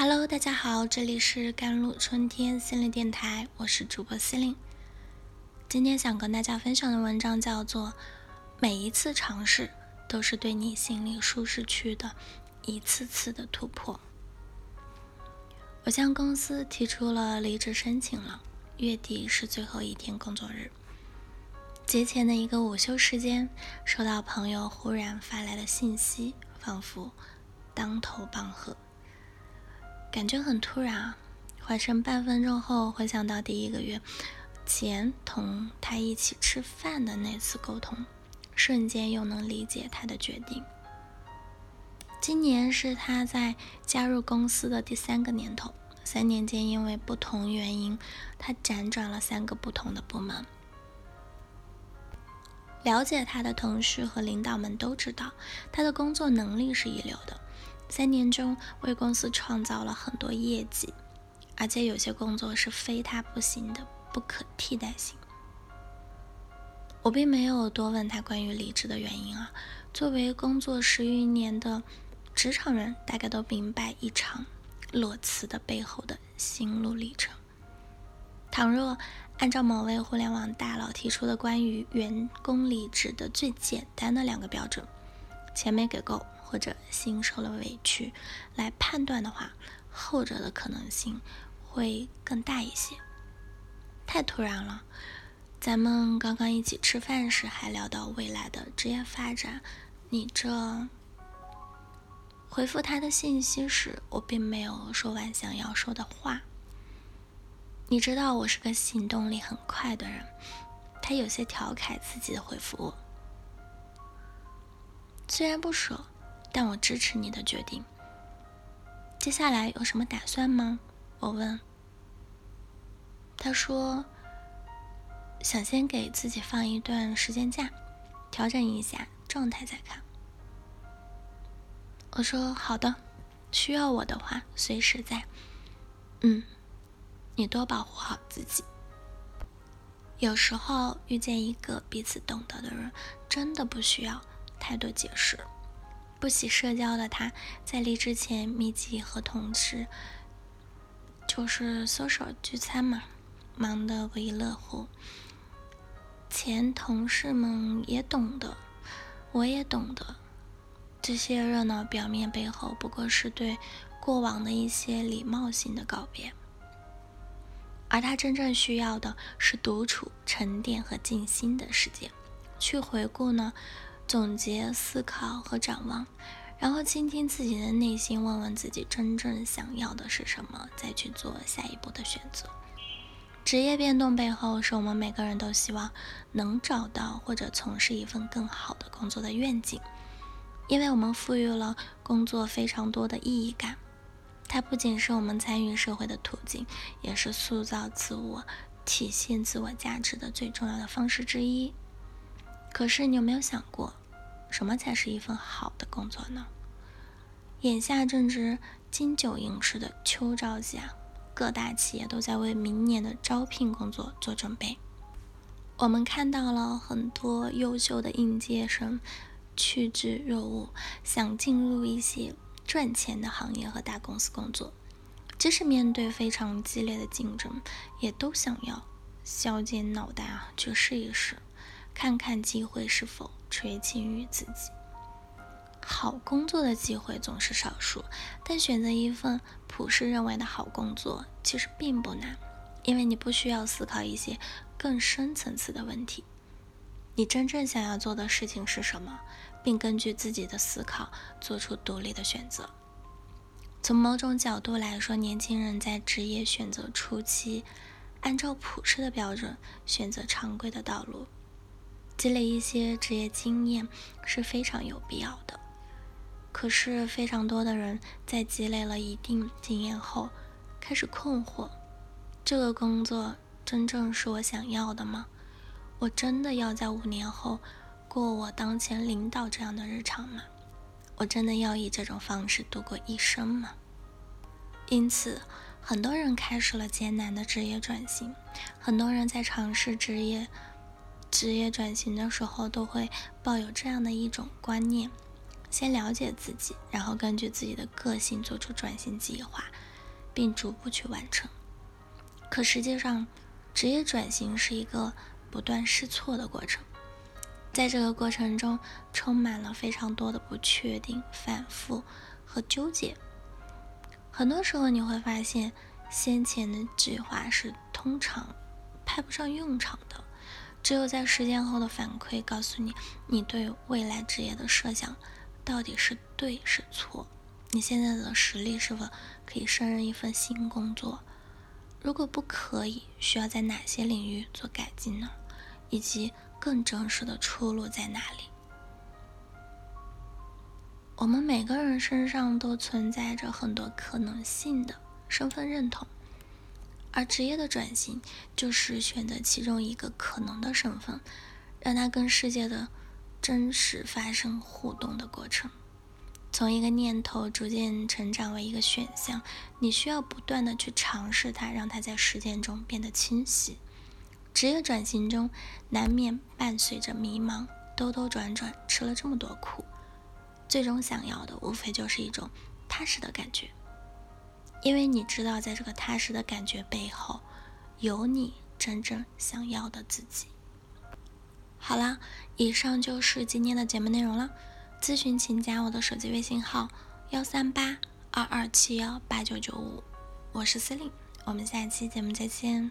Hello，大家好，这里是甘露春天心灵电台，我是主播司令。今天想跟大家分享的文章叫做《每一次尝试都是对你心理舒适区的一次次的突破》。我向公司提出了离职申请了，月底是最后一天工作日。节前的一个午休时间，收到朋友忽然发来的信息，仿佛当头棒喝。感觉很突然啊！缓神半分钟后，回想到第一个月前同他一起吃饭的那次沟通，瞬间又能理解他的决定。今年是他在加入公司的第三个年头，三年间因为不同原因，他辗转了三个不同的部门。了解他的同事和领导们都知道，他的工作能力是一流的。三年中为公司创造了很多业绩，而且有些工作是非他不行的，不可替代性。我并没有多问他关于离职的原因啊。作为工作十余年的职场人，大概都明白一场裸辞的背后的心路历程。倘若按照某位互联网大佬提出的关于员工离职的最简单的两个标准，钱没给够。或者心受了委屈，来判断的话，后者的可能性会更大一些。太突然了，咱们刚刚一起吃饭时还聊到未来的职业发展，你这回复他的信息时，我并没有说完想要说的话。你知道我是个行动力很快的人，他有些调侃自己的回复我，虽然不舍。但我支持你的决定。接下来有什么打算吗？我问。他说：“想先给自己放一段时间假，调整一下状态再看。”我说：“好的，需要我的话随时在。”嗯，你多保护好自己。有时候遇见一个彼此懂得的人，真的不需要太多解释。不喜社交的他，在离职前密集和同事就是 social 聚餐嘛，忙得不亦乐乎。前同事们也懂得，我也懂得，这些热闹表面背后，不过是对过往的一些礼貌性的告别。而他真正需要的是独处、沉淀和静心的时间，去回顾呢。总结、思考和展望，然后倾听自己的内心，问问自己真正想要的是什么，再去做下一步的选择。职业变动背后，是我们每个人都希望能找到或者从事一份更好的工作的愿景，因为我们赋予了工作非常多的意义感。它不仅是我们参与社会的途径，也是塑造自我、体现自我价值的最重要的方式之一。可是，你有没有想过，什么才是一份好的工作呢？眼下正值金九银十的秋招季啊，各大企业都在为明年的招聘工作做准备。我们看到了很多优秀的应届生趋之若鹜，想进入一些赚钱的行业和大公司工作，即使面对非常激烈的竞争，也都想要削尖脑袋啊去试一试。看看机会是否垂青于自己。好工作的机会总是少数，但选择一份普世认为的好工作其实并不难，因为你不需要思考一些更深层次的问题。你真正想要做的事情是什么，并根据自己的思考做出独立的选择。从某种角度来说，年轻人在职业选择初期，按照普世的标准选择常规的道路。积累一些职业经验是非常有必要的。可是，非常多的人在积累了一定经验后，开始困惑：这个工作真正是我想要的吗？我真的要在五年后过我当前领导这样的日常吗？我真的要以这种方式度过一生吗？因此，很多人开始了艰难的职业转型，很多人在尝试职业。职业转型的时候，都会抱有这样的一种观念：先了解自己，然后根据自己的个性做出转型计划，并逐步去完成。可实际上，职业转型是一个不断试错的过程，在这个过程中，充满了非常多的不确定、反复和纠结。很多时候，你会发现，先前的计划是通常派不上用场的。只有在实践后的反馈告诉你，你对未来职业的设想到底是对是错。你现在的实力是否可以胜任一份新工作？如果不可以，需要在哪些领域做改进呢？以及更真实的出路在哪里？我们每个人身上都存在着很多可能性的身份认同，而职业的转型就是选择其中一个可能的身份，让它跟世界的真实发生互动的过程。从一个念头逐渐成长为一个选项，你需要不断的去尝试它，让它在实践中变得清晰。职业转型中难免伴随着迷茫，兜兜转转，吃了这么多苦，最终想要的无非就是一种踏实的感觉，因为你知道，在这个踏实的感觉背后，有你真正想要的自己。好了，以上就是今天的节目内容了。咨询请加我的手机微信号幺三八二二七幺八九九五，我是司令，我们下期节目再见。